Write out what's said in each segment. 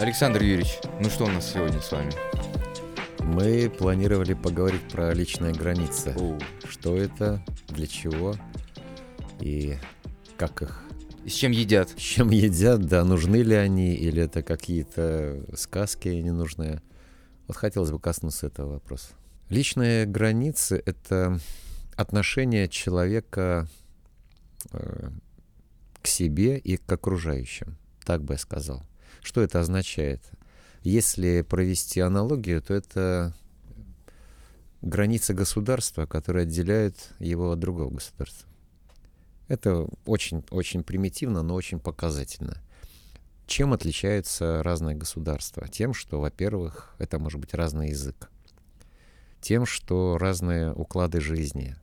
Александр Юрьевич, ну что у нас сегодня с вами? Мы планировали поговорить про личные границы. Оу. Что это, для чего и как их, с чем едят? с чем едят, да, нужны ли они, или это какие-то сказки ненужные. Вот хотелось бы коснуться этого вопроса. Личные границы — это отношение человека э, к себе и к окружающим, так бы я сказал. Что это означает? Если провести аналогию, то это граница государства, которая отделяет его от другого государства. Это очень, очень примитивно, но очень показательно. Чем отличаются разные государства? Тем, что, во-первых, это может быть разный язык. Тем, что разные уклады жизни,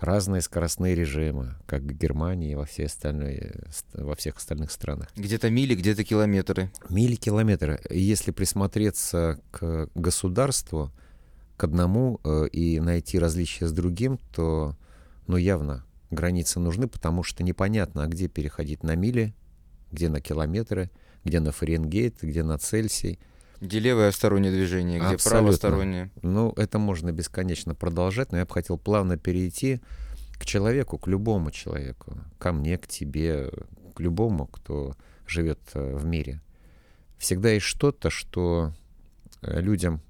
разные скоростные режимы, как в Германии и во, всей остальной, во всех остальных странах. Где-то мили, где-то километры. Мили километра. И Если присмотреться к государству, к одному э, и найти различия с другим, то, ну, явно границы нужны, потому что непонятно, а где переходить на мили, где на километры, где на Фаренгейт, где на Цельсий. Где левое стороннее движение, где Абсолютно. правостороннее. Ну, это можно бесконечно продолжать, но я бы хотел плавно перейти к человеку, к любому человеку, ко мне, к тебе, к любому, кто живет э, в мире. Всегда есть что-то, что э, людям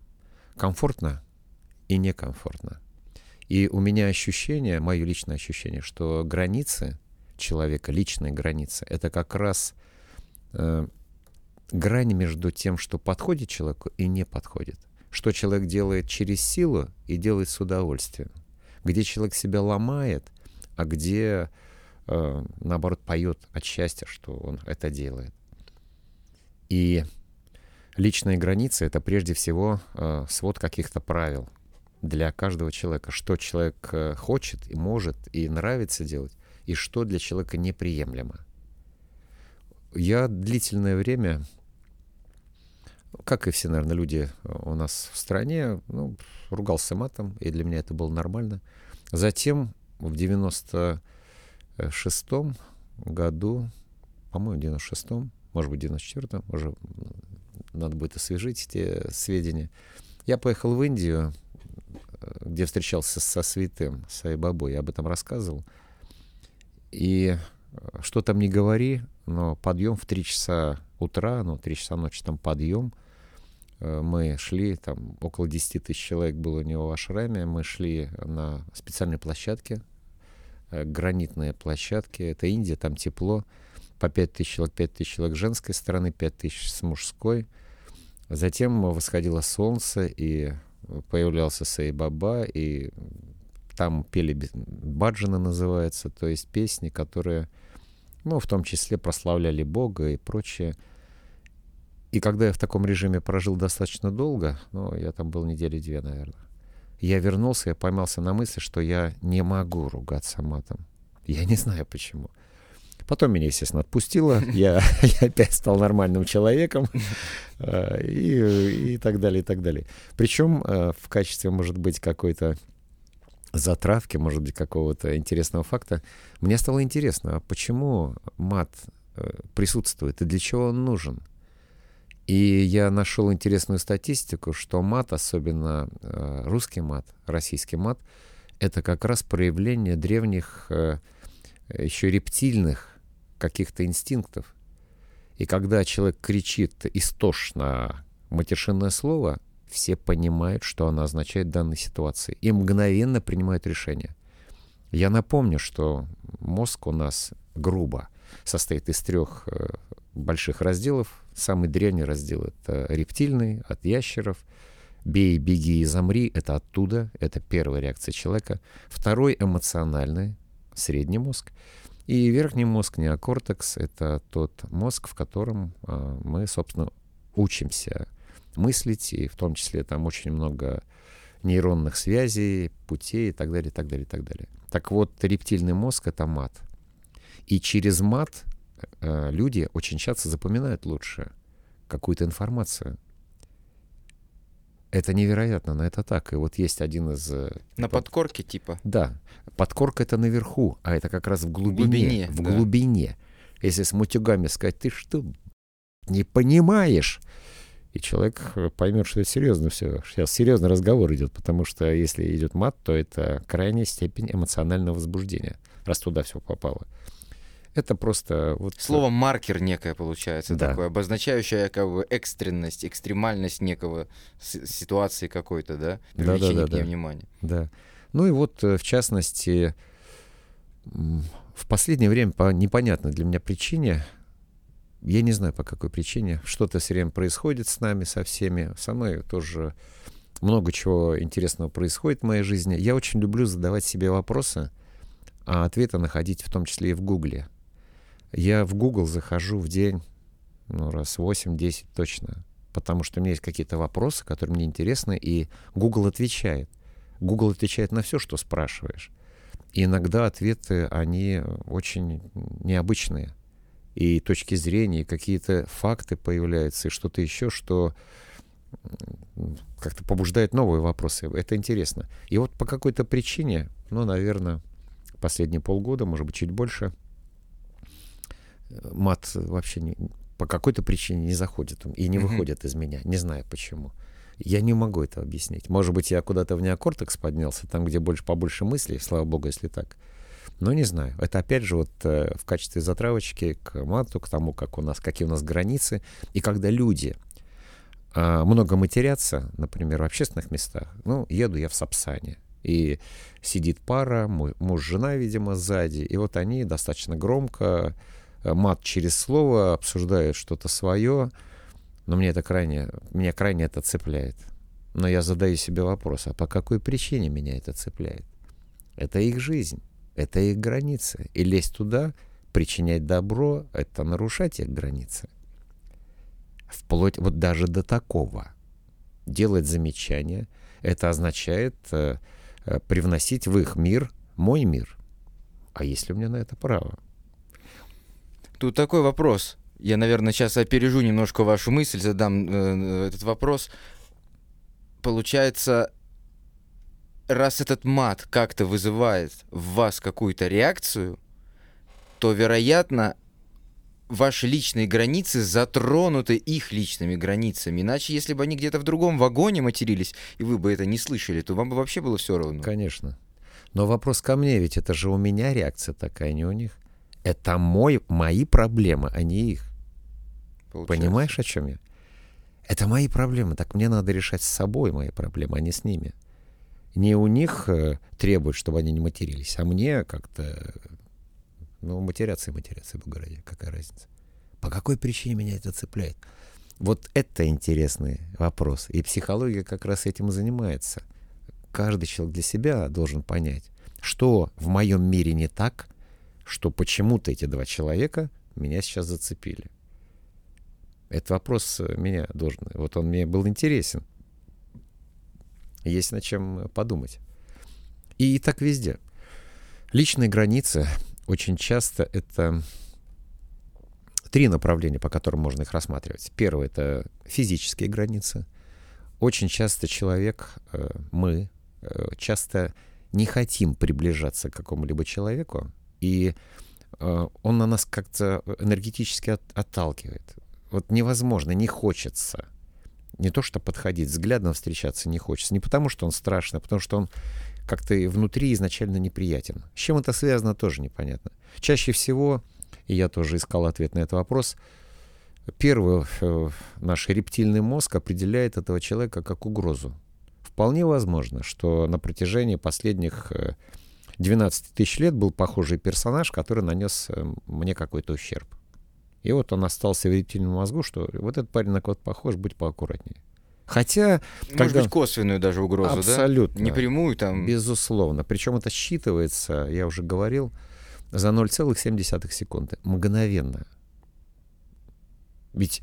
комфортно и некомфортно. И у меня ощущение, мое личное ощущение, что границы человека, личные границы, это как раз э, грань между тем, что подходит человеку и не подходит. Что человек делает через силу и делает с удовольствием. Где человек себя ломает, а где, э, наоборот, поет от счастья, что он это делает. И личные границы — это прежде всего э, свод каких-то правил для каждого человека. Что человек э, хочет и может и нравится делать, и что для человека неприемлемо. Я длительное время как и все, наверное, люди у нас в стране, ну, ругался матом, и для меня это было нормально. Затем в 96-м году, по-моему, в 96-м, может быть, в 94-м, уже надо будет освежить эти сведения, я поехал в Индию, где встречался со святым Сайбабой, я об этом рассказывал. И что там не говори, но подъем в 3 часа утра, ну, 3 часа ночи там подъем. Э, Мы шли, там около 10 тысяч человек было у него в ашраме. Мы шли на специальной площадке, э, гранитные площадки. Это Индия, там тепло. По 5 тысяч человек, 5 тысяч человек с женской стороны, 5 тысяч с мужской. Затем восходило солнце, и появлялся Сайбаба, и там пели баджаны называется, то есть песни, которые, ну, в том числе прославляли Бога и прочее. И когда я в таком режиме прожил достаточно долго, ну, я там был недели две, наверное, я вернулся, я поймался на мысли, что я не могу ругаться матом. Я не знаю почему. Потом меня, естественно, отпустило, я, я опять стал нормальным человеком э, и, и так далее, и так далее. Причем э, в качестве, может быть, какой-то затравки, может быть, какого-то интересного факта, мне стало интересно, а почему мат э, присутствует и для чего он нужен? И я нашел интересную статистику, что мат, особенно э, русский мат, российский мат, это как раз проявление древних э, еще рептильных каких-то инстинктов. И когда человек кричит истошно матершинное слово, все понимают, что оно означает в данной ситуации, и мгновенно принимают решение. Я напомню, что мозг у нас грубо состоит из трех э, больших разделов. Самый древний раздел — это рептильный, от ящеров. «Бей, беги и замри» — это оттуда, это первая реакция человека. Второй — эмоциональный, средний мозг. И верхний мозг, неокортекс — это тот мозг, в котором э, мы, собственно, учимся мыслить, и в том числе там очень много нейронных связей, путей и так далее, и так далее, и так далее. Так вот, рептильный мозг — это мат. И через мат э, люди очень часто запоминают лучше какую-то информацию. Это невероятно, но это так. И вот есть один из... э, На под- подкорке типа. Да, подкорка это наверху, а это как раз в глубине. глубине, в да. глубине. Если с мутюгами сказать, ты что, не понимаешь. И человек э, поймет, что это серьезно все. Сейчас серьезный разговор идет, потому что если идет мат, то это крайняя степень эмоционального возбуждения, раз туда все попало. Это просто вот... э, Слово маркер некое получается Да. такое, обозначающее как бы экстренность, экстремальность некого ситуации какой-то, да? Привлечение к ней внимания. Да. Ну и вот, э, в частности, в последнее время по непонятной для меня причине, я не знаю по какой причине, что-то все время происходит с нами, со всеми. Со мной тоже много чего интересного происходит в моей жизни. Я очень люблю задавать себе вопросы, а ответы находить в том числе и в Гугле. Я в Google захожу в день, ну, раз 8-10 точно, потому что у меня есть какие-то вопросы, которые мне интересны, и Google отвечает. Google отвечает на все, что спрашиваешь. И иногда ответы, они очень необычные. И точки зрения, и какие-то факты появляются, и что-то еще, что как-то побуждает новые вопросы. Это интересно. И вот по какой-то причине, ну, наверное, последние полгода, может быть, чуть больше, мат вообще не- по какой-то причине не заходит и не выходит из меня. Не знаю почему. Я не могу это объяснить. Может быть, я куда-то в неокортекс поднялся, там, где больше побольше мыслей, слава богу, если так. Но не знаю. Это опять же вот э, в качестве затравочки к мату, к тому, как у нас, какие у нас границы. И когда люди а, много матерятся, например, в общественных местах, ну, еду я в Сапсане, и сидит пара, муж, жена, видимо, сзади, и вот они достаточно громко, э, мат через слово, обсуждают что-то свое, но мне это крайне, меня крайне это цепляет. Но я задаю себе вопрос, а по какой причине меня это цепляет? Это их жизнь, это их границы. И лезть туда, причинять добро, это нарушать их границы. Вплоть вот даже до такого. Делать замечания, это означает э, э, привносить в их мир мой мир. А есть ли у меня на это право? Тут такой вопрос. Я, наверное, сейчас опережу немножко вашу мысль, задам э, этот вопрос. Получается, раз этот мат как-то вызывает в вас какую-то реакцию, то, вероятно, ваши личные границы затронуты их личными границами. Иначе, если бы они где-то в другом вагоне матерились, и вы бы это не слышали, то вам бы вообще было все равно. Конечно. Но вопрос ко мне, ведь это же у меня реакция такая, не у них. Это мой, мои проблемы, а не их. получается. Понимаешь, о чем я? Это мои проблемы. Так мне надо решать с собой мои проблемы, а не с ними. Не у них э, требуют, чтобы они не матерились, а мне как-то... Ну, матерятся и матерятся, бога ради, какая разница? По какой причине меня это цепляет? Вот это интересный вопрос. И психология как раз этим и занимается. Каждый человек для себя должен понять, что в моем мире не так, что почему-то эти два человека меня сейчас зацепили. Этот вопрос э, меня должен... Вот он мне был интересен. Есть над чем подумать. И так везде. Личные границы очень часто это три направления, по которым можно их рассматривать. Первое — это физические границы. Очень часто человек, э, мы, э, часто не хотим приближаться к какому-либо человеку, и э, он на нас как-то энергетически от- отталкивает. Вот невозможно, не хочется. Не то, что подходить, взглядом встречаться не хочется. Не потому, что он страшный, а потому, что он как-то внутри изначально неприятен. С чем это связано, тоже непонятно. Чаще всего, и я тоже искал ответ на этот вопрос, первый э, наш рептильный мозг определяет этого человека как угрозу. Вполне возможно, что на протяжении последних э, 12 тысяч лет был похожий персонаж, который нанес э, мне какой-то ущерб. И вот он остался в рептильном мозгу, что вот этот парень на кого-то похож, будь поаккуратнее. Хотя, Может когда- быть, косвенную даже угрозу, да? абсолютно, Не прямую там. безусловно. Причем это считывается, я уже говорил, за 0,7 секунды. Мгновенно. Ведь,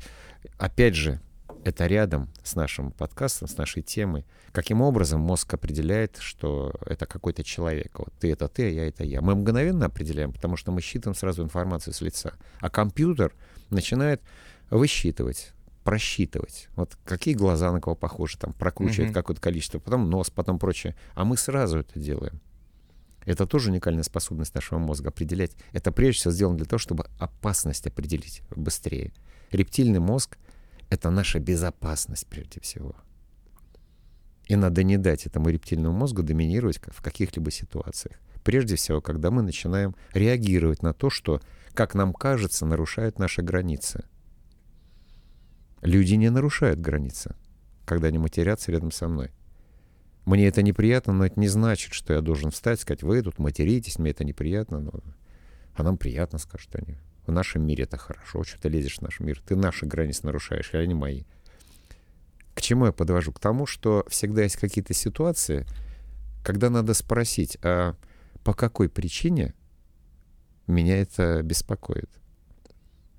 опять же, это рядом с нашим подкастом, с нашей темой. Каким образом мозг определяет, что это какой-то человек? Вот ты это ты, а я это я. Мы мгновенно определяем, потому что мы считываем сразу информацию с лица. А компьютер начинает высчитывать, просчитывать. Вот какие глаза на кого похожи, там прокручивает Мгм. какое-то количество, потом нос, потом прочее. А мы сразу это делаем. Это тоже уникальная способность нашего мозга определять. Это прежде всего сделано для того, чтобы опасность определить быстрее. Рептильный мозг — это наша безопасность прежде всего. И надо не дать этому рептильному мозгу доминировать в каких-либо ситуациях. Прежде всего, когда мы начинаем реагировать на то, что, как нам кажется, нарушает наши границы. Люди не нарушают границы, когда они матерятся рядом со мной. Мне это неприятно, но это не значит, что я должен встать и сказать, вы тут материтесь, мне это неприятно. Но... А нам приятно, скажут они. В нашем мире это хорошо, что ты лезешь в наш мир. Ты наши границы нарушаешь, а не мои. К чему я подвожу? К тому, что всегда есть какие-то ситуации, когда надо спросить, а по какой причине меня это беспокоит?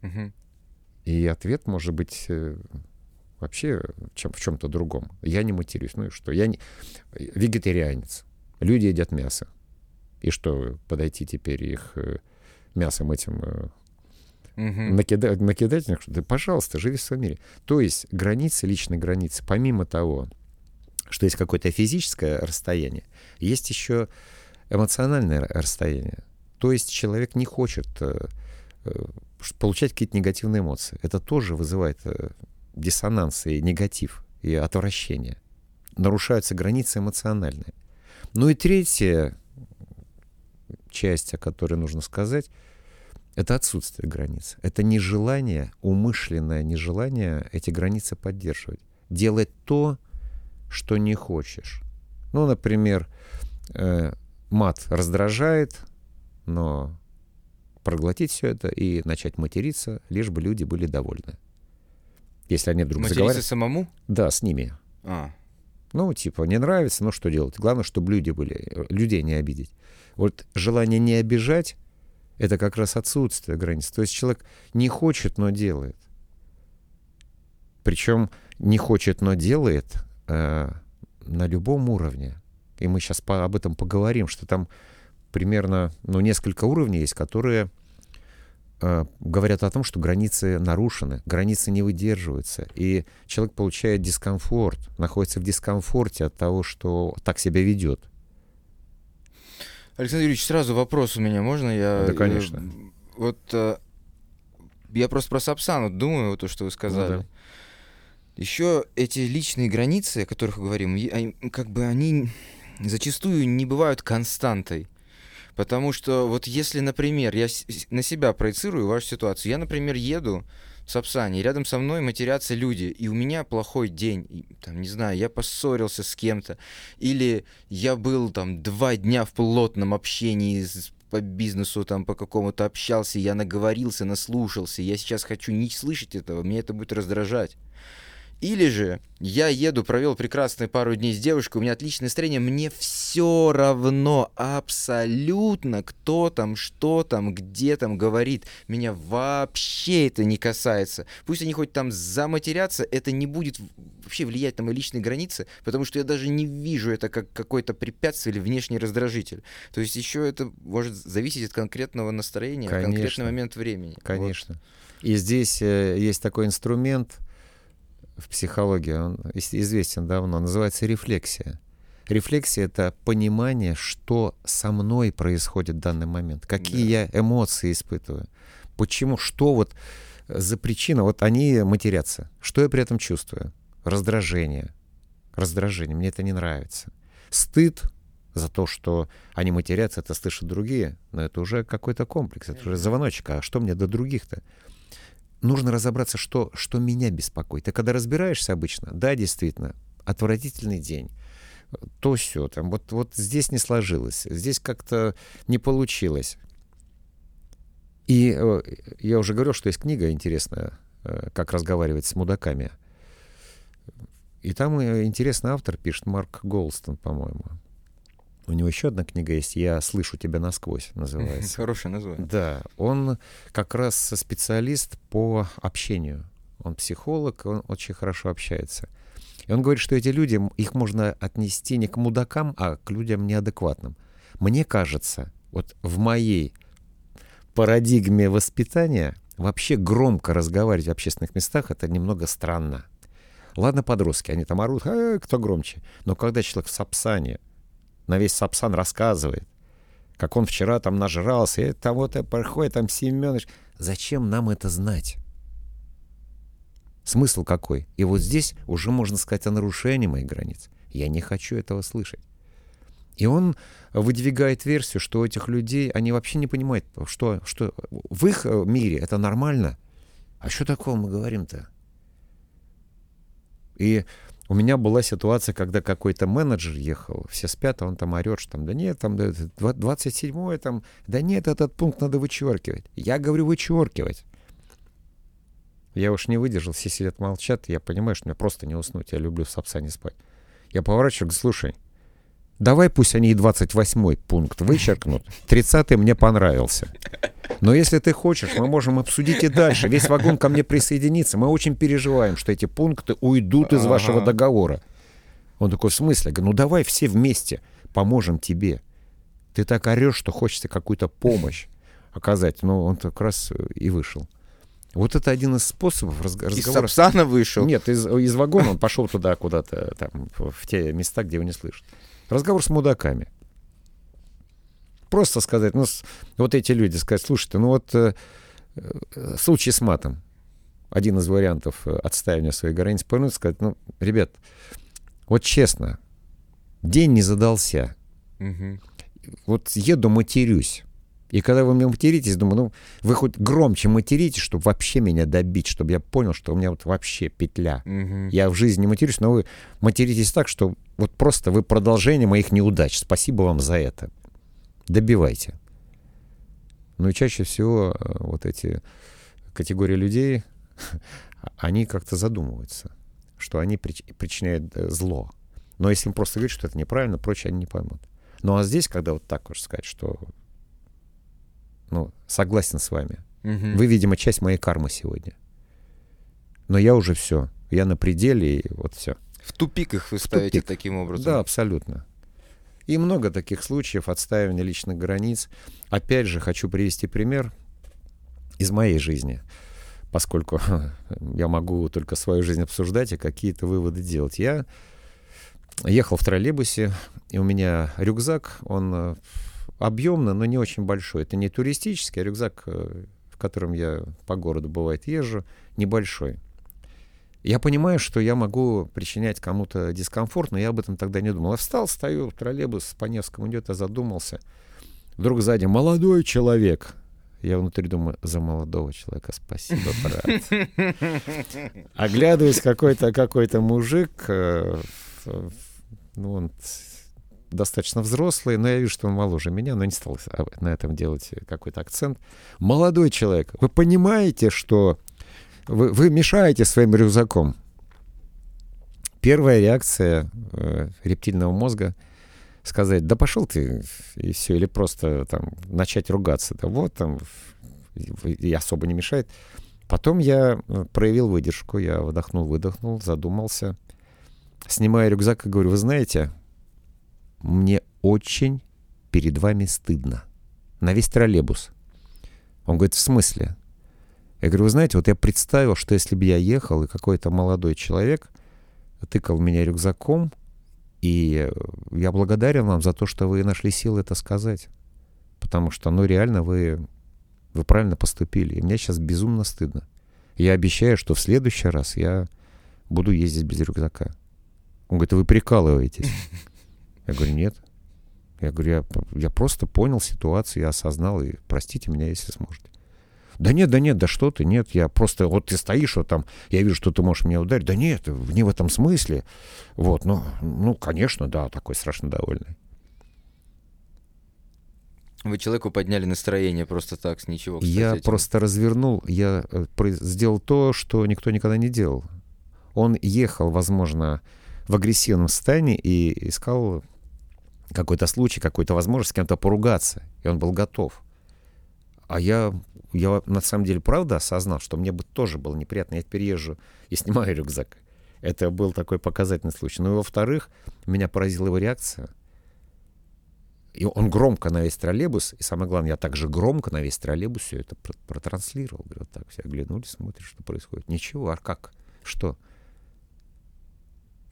Мгм. И ответ может быть э, вообще в, чем, в чем-то другом. Я не матерюсь. Ну и что? Я не... вегетарианец. Люди едят мясо. И что, подойти теперь их э, мясом этим Мгм. накидать, накидать на них, что да, пожалуйста, живи в своем мире. То есть границы, личные границы, помимо того, что есть какое-то физическое расстояние, есть еще эмоциональное ра- расстояние. То есть человек не хочет э, э, получать какие-то негативные эмоции. Это тоже вызывает э, диссонанс и негатив, и отвращение. Нарушаются границы эмоциональные. Ну и третья часть, о которой нужно сказать, это отсутствие границ. Это нежелание, умышленное нежелание эти границы поддерживать. Делать то, что не хочешь. Ну, например, э, мат раздражает, но проглотить все это и начать материться, лишь бы люди были довольны. Если они вдруг Материться заговорят... самому? Да, с ними. А, Ну, типа, не нравится, ну что делать? Главное, чтобы люди были, э, людей не обидеть. Вот желание не обижать — это как раз отсутствие границ. То есть человек не хочет, но делает. Причем не хочет, но делает э, на любом уровне. И мы сейчас по, об этом поговорим, что там примерно, ну, несколько уровней есть, которые э, говорят о том, что границы нарушены, границы не выдерживаются, и человек получает дискомфорт, находится в дискомфорте от того, что так себя ведет. Александр Юрьевич, сразу вопрос у меня, можно я? Да, конечно. э, Вот э, я просто про Сапсану думаю, вот то, что вы сказали. Ну да. Еще эти личные границы, о которых мы говорим, они, как бы они зачастую не бывают константой. Потому что вот если, например, я на себя проецирую вашу ситуацию, я, например, еду в Сапсане, рядом со мной матерятся люди, и у меня плохой день, и, там, не знаю, я поссорился с кем-то, или я был там два дня в плотном общении с- по бизнесу, там, по какому-то общался, я наговорился, наслушался, я сейчас хочу не слышать этого, меня это будет раздражать. Или же я еду, провел прекрасные пару дней с девушкой, у меня отличное настроение, мне все равно абсолютно, кто там, что там, где там говорит. Меня вообще это не касается. Пусть они хоть там заматерятся, это не будет вообще влиять на мои личные границы, потому что я даже не вижу это как какое-то препятствие или внешний раздражитель. То есть еще это может зависеть от конкретного настроения, Конечно. конкретный момент времени. Вот. Конечно. И здесь э, есть такой инструмент в психологии, он известен давно, называется рефлексия. Рефлексия — это понимание, что со мной происходит в данный момент, какие Да. я эмоции испытываю, почему, что вот э, за причина, вот они матерятся, что я при этом чувствую? Раздражение. Раздражение, мне это не нравится. Стыд за то, что они матерятся, это слышат другие, но это уже какой-то комплекс, это уже звоночек, а что мне до других-то? Нужно разобраться, что, что меня беспокоит. Ты когда разбираешься обычно, да, действительно, отвратительный день, то все, там, вот, вот здесь не сложилось, здесь как-то не получилось. И э, я уже говорил, что есть книга интересная, э, как разговаривать с мудаками. И там э, интересный автор пишет, Марк Голстон, по-моему. У него еще одна книга есть «Я слышу тебя насквозь» называется. Хорошее название. Да, он как раз специалист по общению. Он психолог, он очень хорошо общается. И он говорит, что эти люди, их можно отнести не к мудакам, а к людям неадекватным. Мне кажется, вот в моей парадигме воспитания вообще громко разговаривать в общественных местах — это немного странно. Ладно, подростки, они там орут, «Э, кто громче. Но когда человек в Сапсане, на весь Сапсан рассказывает, как он вчера там нажрался, и там вот проходит там Семенович. Зачем нам это знать? Смысл какой? И вот здесь уже можно сказать о нарушении моих границ. Я не хочу этого слышать. И он выдвигает версию, что у этих людей, они вообще не понимают, что, что в их э, мире это нормально. А что такого мы говорим-то? И у меня была ситуация, когда какой-то менеджер ехал, все спят, а он там орет, что там, да нет, там 27-е, там, да нет, этот пункт надо вычеркивать. Я говорю, вычеркивать. Я уж не выдержал, все сидят молчат, я понимаю, что мне просто не уснуть, я люблю в Сапсане спать. Я поворачиваю, говорю, слушай, давай пусть они и 28 пункт вычеркнут, 30 мне понравился. Но если ты хочешь, мы можем обсудить и дальше. Весь вагон ко мне присоединится. Мы очень переживаем, что эти пункты уйдут из вашего договора. Он такой, в смысле? Я говорю, ну давай все вместе поможем тебе. Ты так орешь, что хочется какую-то помощь оказать. Но он как раз и вышел. Вот это один из способов разговора. Из Сапсана вышел? Нет, из, из вагона он пошел туда куда-то, там, в те места, где его не слышат. Разговор с мудаками. Просто сказать, ну, вот эти люди сказать, слушайте, ну вот э, э, случай с матом, один из вариантов э, отстаивания своей границ, повернуть сказать, ну, ребят, вот честно, день не задался. Угу. Вот еду, матерюсь. И когда вы мне материтесь, думаю, ну, вы хоть громче материтесь, чтобы вообще меня добить, чтобы я понял, что у меня вот вообще петля. Угу. Я в жизни не матерюсь, но вы материтесь так, что вот просто вы продолжение моих неудач. Спасибо вам за это добивайте. Ну и чаще всего э, вот эти категории людей, они как-то задумываются, что они причиняют э, зло. Но если им просто говорить, что это неправильно, прочее они не поймут. Ну а здесь, когда вот так уж сказать, что ну, согласен с вами. Угу. Вы, видимо, часть моей кармы сегодня. Но я уже все. Я на пределе, и вот все. В тупик их вы ставите тупик. таким образом. Да, абсолютно. И много таких случаев отстаивания личных границ. Опять же, хочу привести пример из моей жизни, поскольку я могу только свою жизнь обсуждать и какие-то выводы делать. Я ехал в троллейбусе, и у меня рюкзак, он э, объемно, но не очень большой. Это не туристический, а рюкзак, э, в котором я по городу бывает езжу, небольшой. Я понимаю, что я могу причинять кому-то дискомфорт, но я об этом тогда не думал. Я встал, стою, троллейбус по Невскому идет, я задумался. Вдруг сзади молодой человек. Я внутри думаю, за молодого человека спасибо, брат. Оглядываюсь, какой-то какой-то мужик, э, ну, он достаточно взрослый, но я вижу, что он моложе меня, но не стал на этом делать какой-то акцент. Молодой человек, вы понимаете, что вы, вы мешаете своим рюкзаком. Первая реакция э, рептильного мозга сказать, да пошел ты, и все, или просто там начать ругаться, да вот там, и особо не мешает. Потом я э, проявил выдержку, я вдохнул, выдохнул, задумался, снимаю рюкзак и говорю, вы знаете, мне очень перед вами стыдно. На весь троллейбус. Он говорит, в смысле? Я говорю, вы знаете, вот я представил, что если бы я ехал, и какой-то молодой человек тыкал меня рюкзаком, и я благодарен вам за то, что вы нашли силы это сказать. Потому что, ну, реально, вы, вы правильно поступили. И мне сейчас безумно стыдно. Я обещаю, что в следующий раз я буду ездить без рюкзака. Он говорит, вы прикалываетесь. Я говорю, нет. Я говорю, я, я просто понял ситуацию, я осознал, и простите меня, если сможете. Да нет, да нет, да что ты, нет, я просто, вот ты стоишь, вот там, я вижу, что ты можешь меня ударить. Да нет, не в этом смысле. Вот, ну, ну, конечно, да, такой страшно довольный. Вы человеку подняли настроение просто так, с ничего. Кстати, я этим. просто развернул, я э, сделал то, что никто никогда не делал. Он ехал, возможно, в агрессивном состоянии и искал какой-то случай, какую-то возможность с кем-то поругаться. И он был готов. А я я на самом деле правда осознал, что мне бы тоже было неприятно. Я теперь и снимаю рюкзак. Это был такой показательный случай. Ну и во-вторых, меня поразила его реакция. И он громко на весь троллейбус, и самое главное, я также громко на весь троллейбус все это протранслировал. Говорю, так, все оглянулись, смотрят, что происходит. Ничего, а как? Что?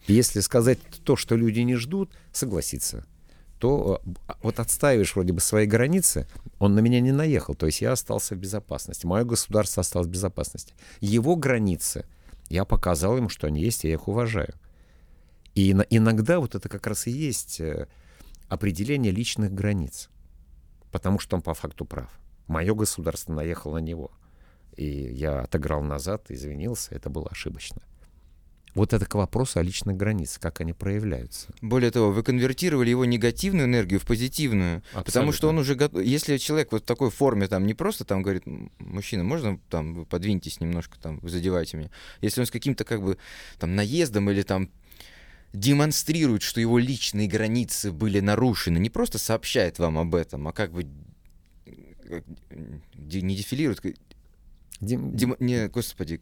Если сказать то, что люди не ждут, согласиться то э, вот отстаиваешь вроде бы свои границы, он на меня не наехал, то есть я остался в безопасности, мое государство осталось в безопасности. Его границы, Я показал ему, что они есть, я их уважаю. И иногда вот это как раз и есть э, определение личных границ. Потому что он по факту прав. Мое государство наехало на него. И я отыграл назад, извинился, это было ошибочно. Вот это к вопросу о личных границах, как они проявляются. Более того, вы конвертировали его негативную энергию в позитивную, Абсолютно. потому что он уже готов. Если человек вот в такой форме там не просто там говорит, мужчина, можно там подвиньтесь немножко, там вы задевайте меня. Если он с каким-то как бы там наездом или там демонстрирует, что его личные границы были нарушены, не просто сообщает вам об этом, а как бы не дефилирует, Дем... Дем... Не, господи,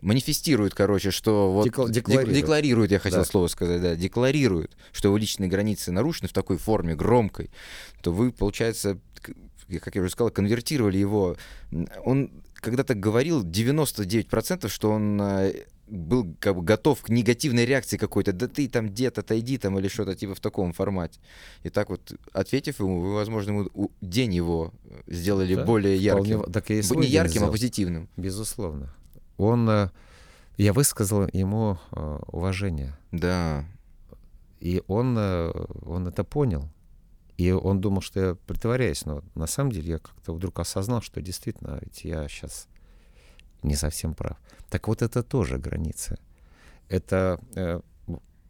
манифестирует, короче, что вот... Декла... Декларирует. Декларирует, я хотел да. слово сказать, да, декларирует, что его личные границы нарушены в такой форме, громкой, то вы, получается, как я уже сказал, конвертировали его. Он когда-то говорил 99%, что он э, был как бы готов к негативной реакции какой-то, да ты там дед, отойди там или что-то типа в таком формате. И так вот, ответив ему, вы, возможно, ему день его сделали да, более ярким. Вполне, так и не ярким, а позитивным. Безусловно. Он, э, я высказал ему э, уважение. Да. И он, э, он это понял. И он думал, что я притворяюсь, но на самом деле я как-то вдруг осознал, что действительно, ведь я сейчас не совсем прав. Так вот это тоже граница. Это э,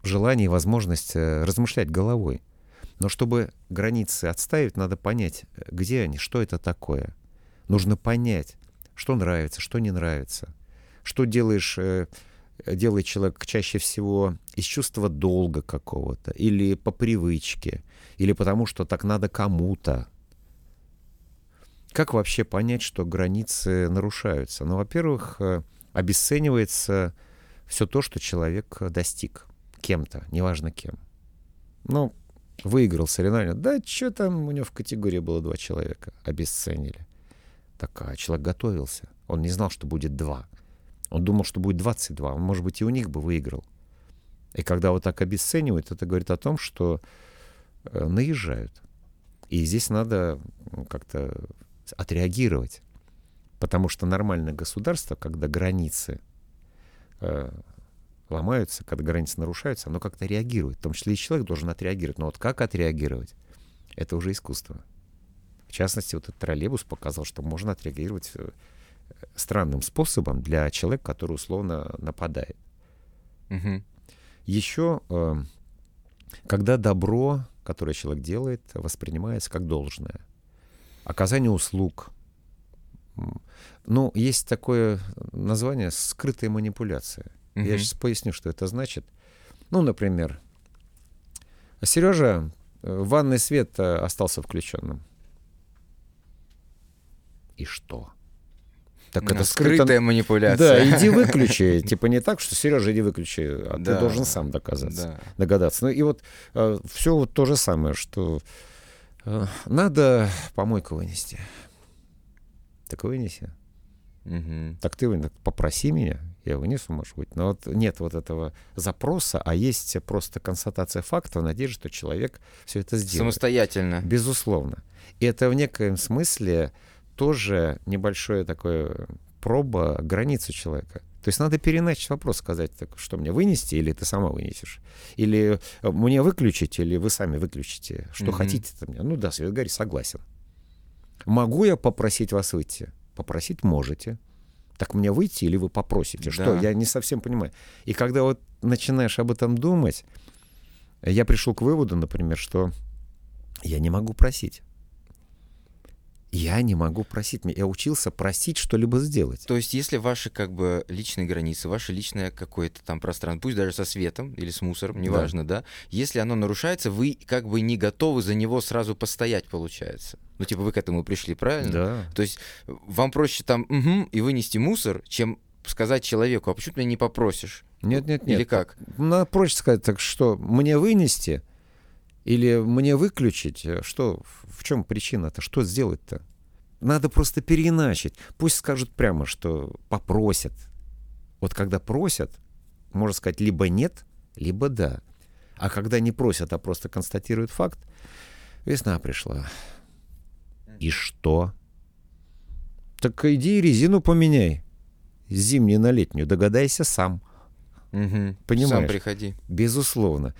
желание и возможность э, размышлять головой. Но чтобы границы отставить, надо понять, где они, что это такое. Нужно понять, что нравится, что не нравится. Что делаешь, э, делает человек чаще всего из чувства долга какого-то, или по привычке, или потому что так надо кому-то. Как вообще понять, что границы нарушаются? Ну, во-первых, э, обесценивается все то, что человек достиг кем-то, неважно кем. Ну, выиграл соревнование. Да, что там у него в категории было два человека. Обесценили. Так, а человек готовился. Он не знал, что будет два. Он думал, что будет 22. Он, может быть, и у них бы выиграл. И когда вот так обесценивают, это говорит о том, что э, наезжают. И здесь надо как-то отреагировать. Потому что нормальное государство, когда границы э, ломаются, когда границы нарушаются, оно как-то реагирует. В том числе и человек должен отреагировать. Но вот как отреагировать, это уже искусство. В частности, вот этот троллейбус показал, что можно отреагировать э, странным способом для человека, который условно нападает. Угу. Еще, э, когда добро, которое человек делает, воспринимается как должное. Оказание услуг. Ну, есть такое название «скрытая манипуляция». Угу. Я сейчас поясню, что это значит. Ну, например, Сережа, э, ванный свет э, остался включенным. И что? Так ну, это скрыто... скрытая манипуляция. Да, иди выключи. Типа не так, что Сережа, иди выключи, а да. ты должен сам доказаться, да. догадаться. Ну и вот э, все вот то же самое, что надо помойку вынести. Так вынеси. Угу. Так ты попроси меня, я вынесу, может быть. Но вот нет вот этого запроса, а есть просто констатация факта в надежде, что человек все это сделает. Самостоятельно. Безусловно. И это в некоем смысле тоже небольшое такое проба границы человека. То есть надо переначать вопрос, сказать, так, что мне вынести, или ты сама вынесешь? Или э, мне выключить, или вы сами выключите? Что mm-hmm. хотите от меня? Ну да, Свет Гарри, согласен. Могу я попросить вас выйти? Попросить можете. Так мне выйти или вы попросите? Да. Что? Я не совсем понимаю. И когда вот начинаешь об этом думать, я пришел к выводу, например, что я не могу просить. Я не могу просить. Я учился просить что-либо сделать. То есть, если ваши как бы личные границы, ваше личное какое-то там пространство, пусть даже со светом или с мусором, неважно, да. да, если оно нарушается, вы как бы не готовы за него сразу постоять, получается. Ну, типа, вы к этому пришли, правильно? Да. То есть, вам проще там угу, и вынести мусор, чем сказать человеку, а почему ты меня не попросишь? Нет, нет, нет. Или как? Надо проще сказать, так что мне вынести, или мне выключить? Э, что, в чем причина-то? Что сделать-то? Надо просто переиначить. Пусть скажут прямо, что попросят. Вот когда просят, можно сказать либо нет, либо да. А когда не просят, а просто констатируют факт, весна пришла. И что? Так иди резину поменяй. зимнюю на летнюю, догадайся сам. Мгм. Понимаешь? Сам приходи. Безусловно.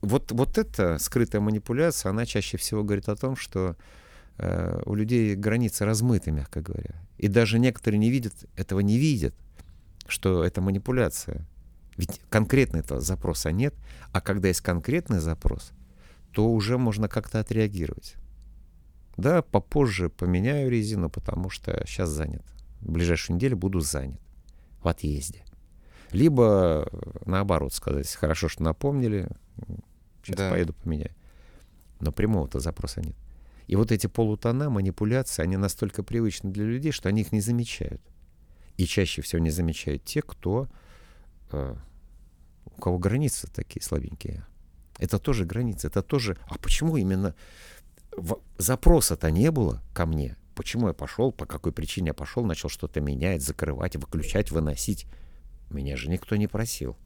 Вот, вот эта скрытая манипуляция, она чаще всего говорит о том, что э, у людей границы размыты, мягко говоря. И даже некоторые не видят, этого не видят, что это манипуляция. Ведь конкретного запроса нет, а когда есть конкретный запрос, то уже можно как-то отреагировать. Да, попозже поменяю резину, потому что сейчас занят. В ближайшую неделю буду занят в отъезде. Либо э, наоборот сказать, хорошо, что напомнили, сейчас Да. поеду поменяю. Но прямого-то запроса нет. И вот эти полутона, манипуляции, они настолько привычны для людей, что они их не замечают. И чаще всего не замечают те, кто, э, у кого границы такие слабенькие. Это тоже границы, это тоже... А почему именно запроса-то не было ко мне? Почему я пошел, по какой причине я пошел, начал что-то менять, закрывать, выключать, выносить? Меня же никто не просил.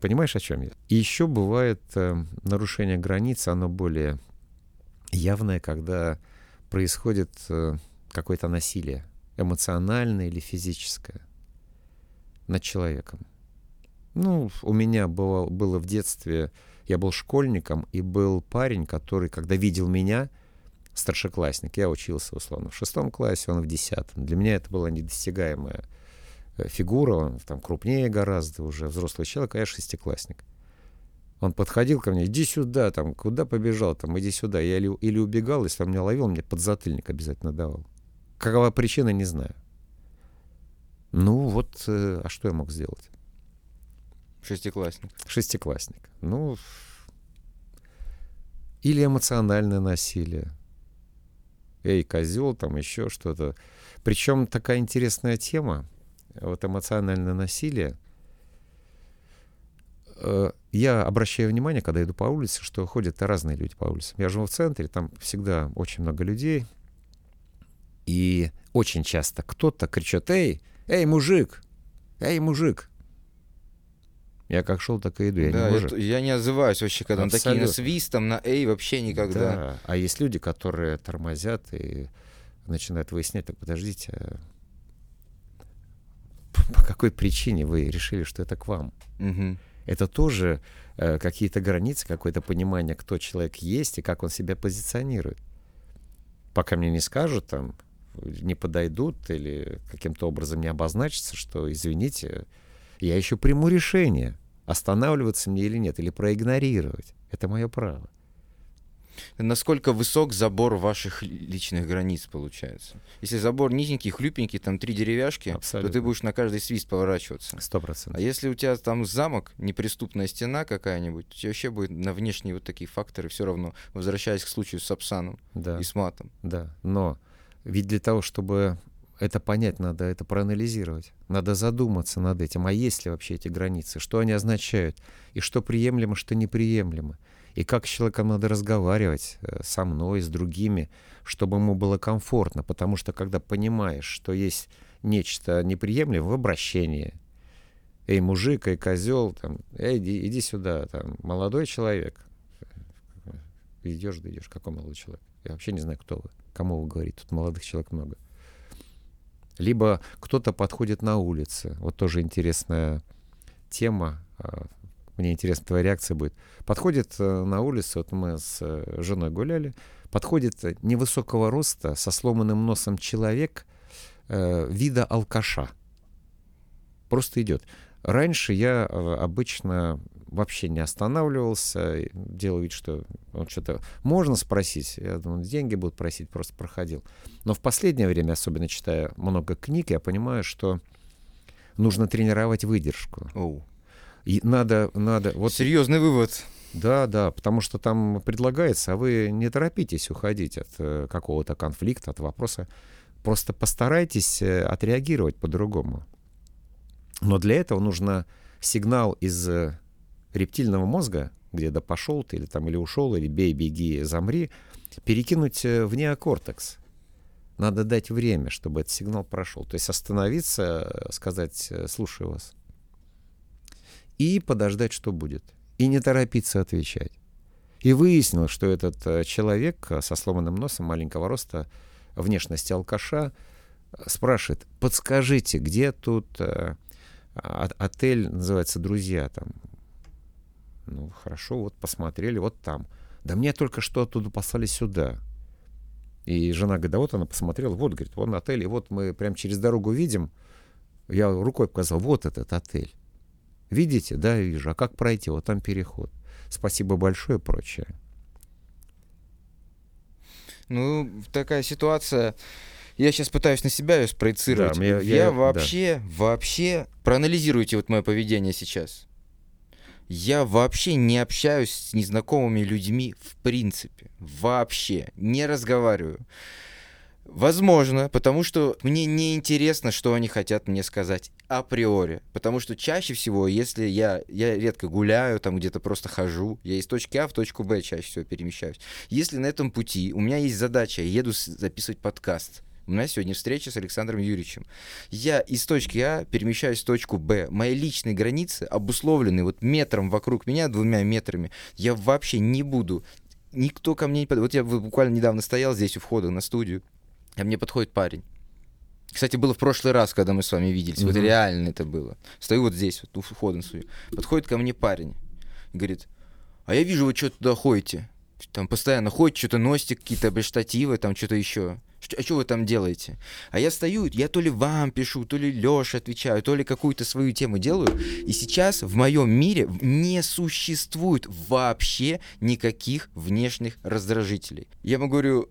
Понимаешь, о чем я? И еще бывает э, нарушение границ, оно более явное, когда происходит э, какое-то насилие, эмоциональное или физическое, над человеком. Ну, у меня было, было в детстве, я был школьником, и был парень, который, когда видел меня, старшеклассник, я учился, условно, в шестом классе, он в десятом. Для меня это была недостигаемая фигура, он там крупнее гораздо уже, взрослый человек, а я шестиклассник. Он подходил ко мне, иди сюда, там, куда побежал, там, иди сюда. Я или, или убегал, если он меня ловил, мне подзатыльник обязательно давал. Какова причина, не знаю. Ну вот, э, а что я мог сделать? Шестиклассник. Шестиклассник. Ну, или эмоциональное насилие. Эй, козел, там еще что-то. Причем такая интересная тема, вот эмоциональное насилие. Э, Я обращаю внимание, когда иду по улице, что ходят разные люди по улице. Я живу в центре, там всегда очень много людей. И очень часто кто-то кричит, эй, эй, мужик, эй, мужик. Я как шел, так и иду. Я да, не мужик. я не отзываюсь вообще, когда он такие на Абсолютно. свистом, на эй, вообще никогда. Да. А есть люди, которые тормозят и начинают выяснять, так подождите, а по какой причине вы решили, что это к вам? Мгм. Это тоже э, какие-то границы, какое-то понимание, кто человек есть и как он себя позиционирует. Пока мне не скажут, там, не подойдут или каким-то образом не обозначится, что, извините, я еще приму решение, останавливаться мне или нет, или проигнорировать. Это мое право. Насколько высок забор ваших личных границ получается? Если забор низенький, хлюпенький, там три деревяшки, то Абсолютно. ты будешь на каждый свист поворачиваться. Сто А процентов. если у тебя там замок, неприступная стена какая-нибудь, у тебя вообще будет на внешние вот такие факторы все равно, возвращаясь к случаю с Сапсаном Да, и с матом. да. Но ведь для того, чтобы это понять, надо это проанализировать. Надо задуматься над этим. А есть ли вообще эти границы? Что они означают? И что приемлемо, что неприемлемо? И как с человеком надо разговаривать э, со мной, с другими, чтобы ему было комфортно. Потому что когда понимаешь, что есть нечто неприемлемое в обращении, эй, мужик, эй, козел, там, эй, иди, иди сюда, там, молодой человек. Идешь, да идешь, какой молодой человек? Я вообще не знаю, кто вы, кому вы говорите, тут молодых человек много. Либо кто-то подходит на улице. Вот тоже интересная тема. Мне интересна твоя реакция будет. Подходит э, на улице, вот мы с э, женой гуляли, подходит э, невысокого роста, со сломанным носом человек э, вида алкаша. Просто идет. Раньше я обычно вообще не останавливался, делал вид, что он что-то... Можно спросить, я думаю, деньги будут просить, просто проходил. Но в последнее время, особенно читая много книг, я понимаю, что нужно тренировать выдержку. Оу. И надо, надо... Вот, Серьезный вывод. да, да, потому что там предлагается, а вы не торопитесь уходить от э, какого-то конфликта, от вопроса. Просто постарайтесь э, отреагировать по-другому. Но для этого нужно сигнал из э, рептильного мозга, где да пошел ты, или там, или ушел, или бей, беги, замри, перекинуть в неокортекс. Надо дать время, чтобы этот сигнал прошел. То есть остановиться, сказать, слушаю вас. И подождать, что будет. И не торопиться отвечать. И выяснилось, что этот э, человек э, со сломанным носом маленького роста, внешности алкаша, спрашивает, подскажите, где тут э, отель, называется «Друзья» там. Ну, хорошо, вот посмотрели, вот там. Да мне только что оттуда послали сюда. И жена говорит, да вот она посмотрела, вот, говорит, вон отель, и вот мы прям через дорогу видим. Я рукой показал, вот этот отель. Видите? Да, вижу. А как пройти? Вот там переход. Спасибо большое и прочее. Ну, такая ситуация. Я сейчас пытаюсь на себя ее спроецировать. Да, я, я, я вообще, да. вообще... Проанализируйте вот мое поведение сейчас. Я вообще не общаюсь с незнакомыми людьми в принципе. Вообще. Не разговариваю. Возможно, потому что мне не интересно, что они хотят мне сказать априори. Потому что чаще всего, если я, я редко гуляю, там где-то просто хожу, я из точки А в точку Б чаще всего перемещаюсь. Если на этом пути у меня есть задача, я еду записывать подкаст, у нас сегодня встреча с Александром Юрьевичем. Я из точки А перемещаюсь в точку Б. Мои личные границы обусловлены вот метром вокруг меня, двумя метрами. Я вообще не буду никто ко мне не подойдет. Вот я буквально недавно стоял здесь у входа на студию, а мне подходит парень. Кстати, было в прошлый раз, когда мы с вами виделись. Mm-hmm. Вот реально это было. Стою вот здесь, вот у входа студию. Подходит ко мне парень. Говорит, а я вижу, вы что туда ходите. Там постоянно ходите, что-то носите, какие-то штативы, там что-то еще а что вы там делаете? А я стою, я то ли вам пишу, то ли Лёше отвечаю, то ли какую-то свою тему делаю. И сейчас в моем мире не существует вообще никаких внешних раздражителей. Я ему говорю,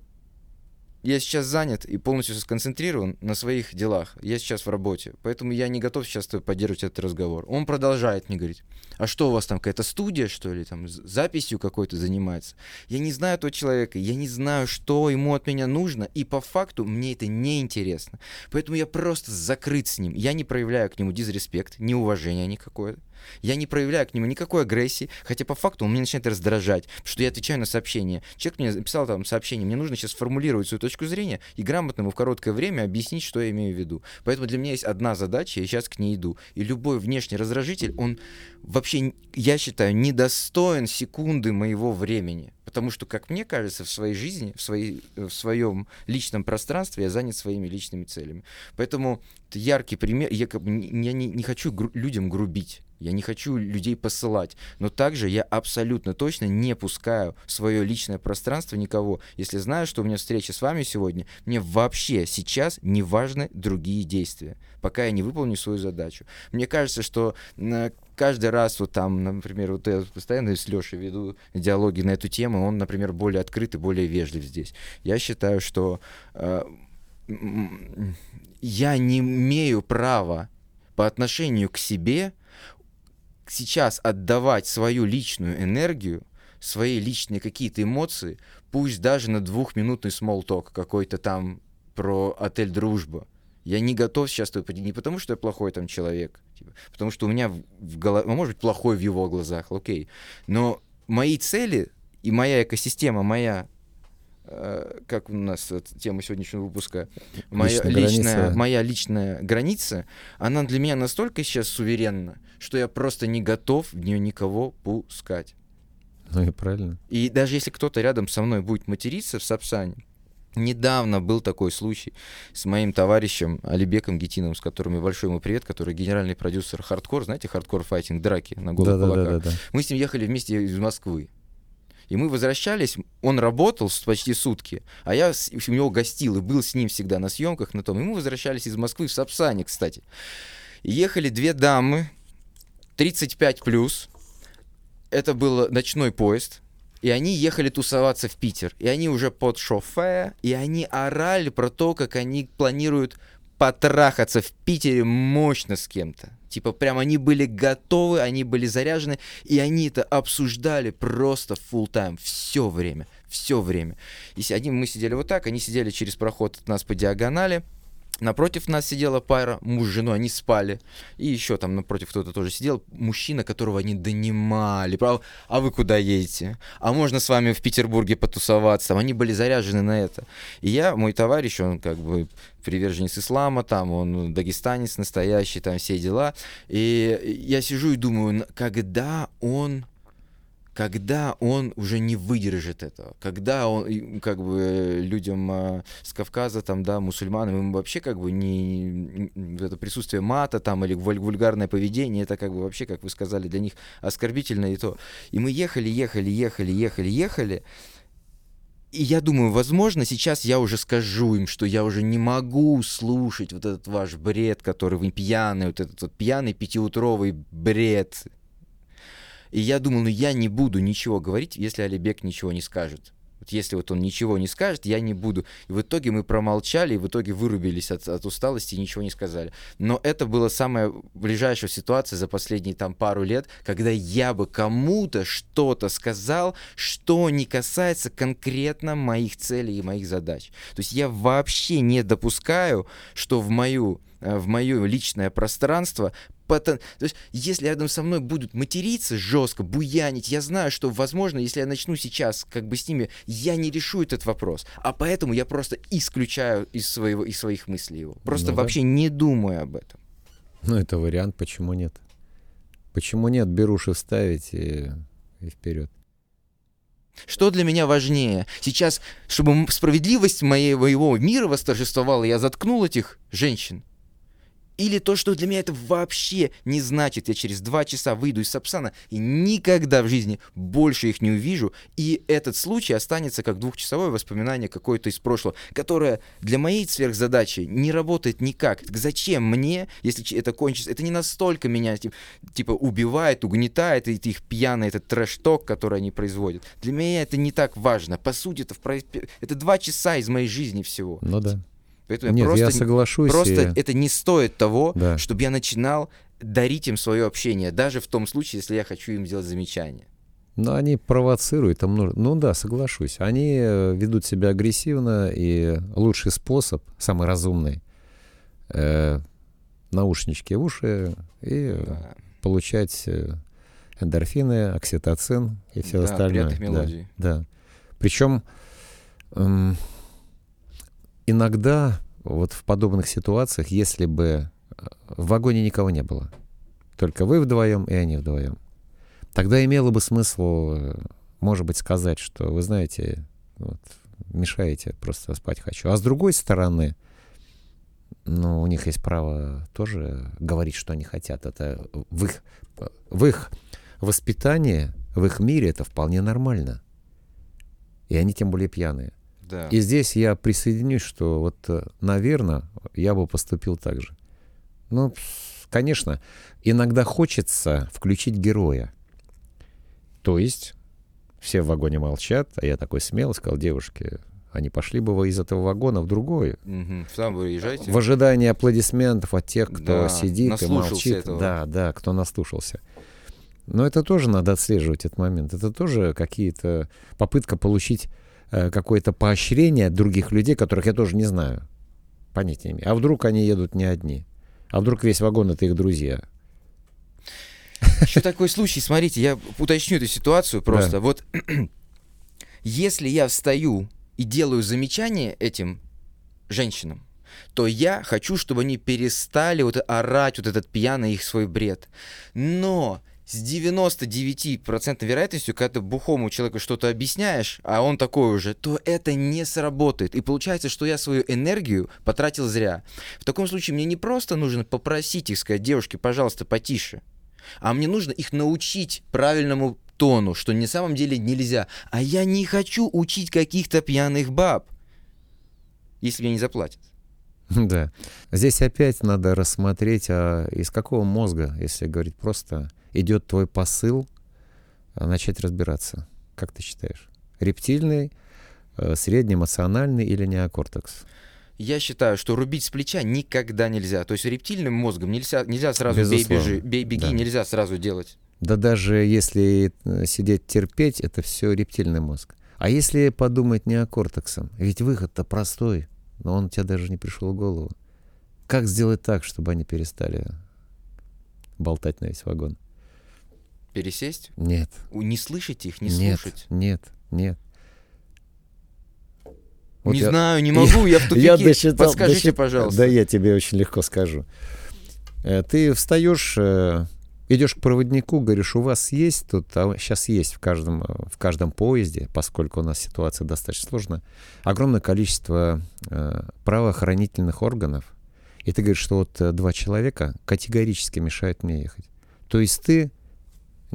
я сейчас занят и полностью сконцентрирован на своих делах. Я сейчас в работе, поэтому я не готов сейчас поддерживать этот разговор. Он продолжает мне говорить, а что у вас там, какая-то студия, что ли, там, записью какой-то занимается? Я не знаю этого человека, я не знаю, что ему от меня нужно, и по факту мне это не интересно. Поэтому я просто закрыт с ним. Я не проявляю к нему дизреспект, неуважения никакое. Я не проявляю к нему никакой агрессии, хотя по факту он меня начинает раздражать, потому что я отвечаю на сообщение. Человек мне написал там сообщение, мне нужно сейчас сформулировать свою точку зрения и грамотно ему в короткое время объяснить, что я имею в виду. Поэтому для меня есть одна задача, я сейчас к ней иду. И любой внешний раздражитель, он вообще, я считаю, недостоин секунды моего времени. Потому что, как мне кажется, в своей жизни, в, своей, в своем личном пространстве я занят своими личными целями. Поэтому это яркий пример. Я, как я не, не хочу гру- людям грубить. Я не хочу людей посылать. Но также я абсолютно точно не пускаю в свое личное пространство никого. Если знаю, что у меня встреча с вами сегодня, мне вообще сейчас не важны другие действия, пока я не выполню свою задачу. Мне кажется, что каждый раз вот там, например, вот я постоянно с Лешей веду диалоги на эту тему, он, например, более открыт и более вежлив здесь. Я считаю, что э, я не имею права по отношению к себе сейчас отдавать свою личную энергию, свои личные какие-то эмоции, пусть даже на двухминутный talk какой-то там про отель «Дружба», я не готов сейчас не потому, что я плохой там человек, типа, потому что у меня в голове, ну, может быть, плохой в его глазах, окей, но мои цели и моя экосистема, моя э, как у нас тема сегодняшнего выпуска, моя личная, личная, моя личная граница, она для меня настолько сейчас суверенна, что я просто не готов в нее никого пускать. Ну и правильно. И даже если кто-то рядом со мной будет материться в Сапсане, Недавно был такой случай с моим товарищем Алибеком Гетиновым, с которым большой ему привет, который генеральный продюсер хардкор, знаете, Hardcore Fighting, драки на голых да, кулаках. Да, да, да, да. Мы с ним ехали вместе из Москвы. И мы возвращались, он работал почти сутки, а я у него гостил и был с ним всегда на съемках на том. И мы возвращались из Москвы в Сапсане, кстати. И ехали две дамы, 35 плюс. Это был ночной поезд, и они ехали тусоваться в Питер. И они уже под шофе, и они орали про то, как они планируют потрахаться в Питере мощно с кем-то. Типа прям они были готовы, они были заряжены, и они это обсуждали просто full time все время, все время. И один мы сидели вот так, они сидели через проход от нас по диагонали, Напротив нас сидела пара, муж с женой, они спали. И еще там напротив кто-то тоже сидел, мужчина, которого они донимали. А вы куда едете? А можно с вами в Петербурге потусоваться? Они были заряжены на это. И я, мой товарищ, он как бы приверженец ислама, там он дагестанец настоящий, там все дела. И я сижу и думаю, когда он когда он уже не выдержит этого, когда он, как бы, людям э, с Кавказа, там, да, мусульманам, им вообще, как бы, не, это присутствие мата, там, или вуль- вульгарное поведение, это, как бы, вообще, как вы сказали, для них оскорбительно и то. И мы ехали, ехали, ехали, ехали, ехали, и я думаю, возможно, сейчас я уже скажу им, что я уже не могу слушать вот этот ваш бред, который вы пьяный, вот этот вот пьяный пятиутровый бред. И я думал, ну я не буду ничего говорить, если Алибек ничего не скажет. Вот если вот он ничего не скажет, я не буду. И в итоге мы промолчали, и в итоге вырубились от, от усталости и ничего не сказали. Но это была самая ближайшая ситуация за последние там пару лет, когда я бы кому-то что-то сказал, что не касается конкретно моих целей и моих задач. То есть я вообще не допускаю, что в мою э, в мое личное пространство потен- То есть, если рядом со мной будут материться жестко, буянить, я знаю, что, возможно, если я начну сейчас как бы с ними, я не решу этот вопрос. А поэтому я просто исключаю из, своего, из своих мыслей его. Просто Ну да. вообще не думаю об этом. Ну, это вариант, почему нет? Почему нет? Беруши вставить и, и вперед. Что для меня важнее? Сейчас, чтобы справедливость моего мира восторжествовала, я заткнул этих женщин? Или то, что для меня это вообще не значит, я через два часа выйду из Сапсана и никогда в жизни больше их не увижу, и этот случай останется как двухчасовое воспоминание какое-то из прошлого, которое для моей сверхзадачи не работает никак. Так зачем мне, если это кончится? Это не настолько меня тип- типа убивает, угнетает, и их пьяный этот трэш-ток, который они производят. Для меня это не так важно. По сути, это, в это два часа из моей жизни всего. Ну да. Поэтому я Нет, просто я соглашусь. Просто и- это не стоит того, Да. чтобы я начинал дарить им свое общение, даже в том случае, если я хочу им сделать замечание. Но они провоцируют, там нужно... Ну да, соглашусь. Они э, ведут себя агрессивно, и лучший способ, самый разумный, э, наушнички в уши и Да. получать э, эндорфины, окситоцин и все Да, остальное. приятных Да, мелодий. Да. Причем эм, иногда вот в подобных ситуациях, если бы э, в вагоне никого не было, только вы вдвоем и они вдвоем, тогда имело бы смысл, э, может быть, сказать, что вы знаете, вот, мешаете, просто спать хочу. А с другой стороны, ну, у них есть право тоже говорить, что они хотят. Это в их, в их воспитании, в их мире это вполне нормально. И они тем более пьяные. Да. И здесь я присоединюсь, что вот, наверное, я бы поступил так же. Ну, конечно, иногда хочется включить героя. То есть все в вагоне молчат, а я такой смелый сказал девушке, они пошли бы вы из этого вагона в другой, Мгм. Сам вы уезжаете? в ожидании аплодисментов от тех, кто Да, сидит и молчит. этого. Да, да, кто наслушался. Но это тоже надо отслеживать этот момент. Это тоже какие-то попытка получить э, какое-то поощрение других людей, которых я тоже не знаю. Понятия не имею. А вдруг они едут не одни? А вдруг весь вагон это их друзья? Еще такой случай, смотрите, я уточню эту ситуацию просто. Да. Вот если я встаю и делаю замечание этим женщинам, то я хочу, чтобы они перестали вот орать вот этот пьяный их свой бред. Но с 99% вероятностью, когда ты бухому человеку что-то объясняешь, а он такой уже, то это не сработает. И получается, что я свою энергию потратил зря. В таком случае мне не просто нужно попросить их сказать, девушки, пожалуйста, потише, а мне нужно их научить правильному тону, что на самом деле нельзя. А я не хочу учить каких-то пьяных баб, если мне не заплатят. Да. Здесь опять надо рассмотреть, а из какого мозга, если говорить просто, идет твой посыл, а, начать разбираться. Как ты считаешь? Рептильный, э, среднеэмоциональный или неокортекс? Я считаю, что рубить с плеча никогда нельзя. То есть рептильным мозгом нельзя, нельзя сразу бей, бежи, бей, беги, Да. нельзя сразу делать. Да даже если э, сидеть терпеть, это все рептильный мозг. А если подумать неокортексом? Ведь выход-то простой, но он у тебя даже не пришел в голову. Как сделать так, чтобы они перестали болтать на весь вагон? Пересесть? Нет, Не слышать их, не нет, слушать. нет, нет. Вот не я- знаю, не могу, я в тупике. Я досчитал. Подскажите, досчит- пожалуйста. Да я тебе очень легко скажу. Э, Ты встаешь э, Идешь к проводнику, говоришь, у вас есть тут, а сейчас есть в каждом, в каждом поезде, поскольку у нас ситуация достаточно сложная, огромное количество э, правоохранительных органов. И ты говоришь, что вот э, два человека категорически мешают мне ехать. То есть ты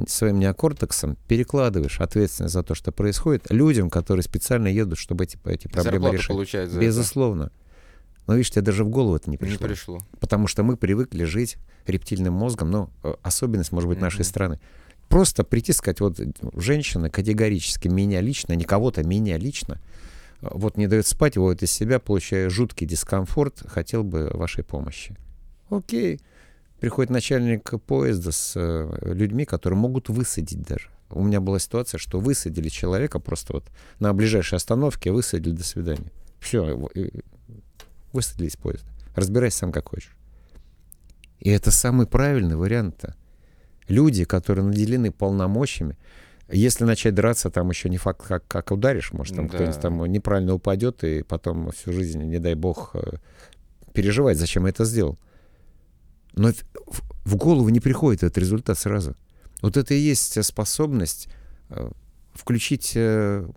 своим неокортексом перекладываешь ответственность за то, что происходит, людям, которые специально едут, чтобы эти, эти проблемы Зарплату решить. получают за Безусловно. Но видишь, тебе даже в голову это не пришло. Не пришло. Потому что мы привыкли жить рептильным мозгом, ну, э, особенность, может быть, нашей Мгм. страны. Просто прийти сказать, вот женщина категорически меня лично, не кого-то, меня лично, э, вот не дает спать, выводит из себя, получая жуткий дискомфорт, хотел бы вашей помощи. Окей. Приходит начальник поезда с э, людьми, которые могут высадить даже. У меня была ситуация, что высадили человека просто вот на ближайшей остановке, высадили, до свидания. Все, высадили из поезда. Разбирайся сам как хочешь. И это самый правильный вариант-то. Люди, которые наделены полномочиями, если начать драться, там еще не факт, как, как ударишь, может, там Да. кто-нибудь там неправильно упадет, и потом всю жизнь, не дай бог, э, переживать, зачем я это сделал. Но в, голову не приходит этот результат сразу. Вот это и есть способность э, включить, э,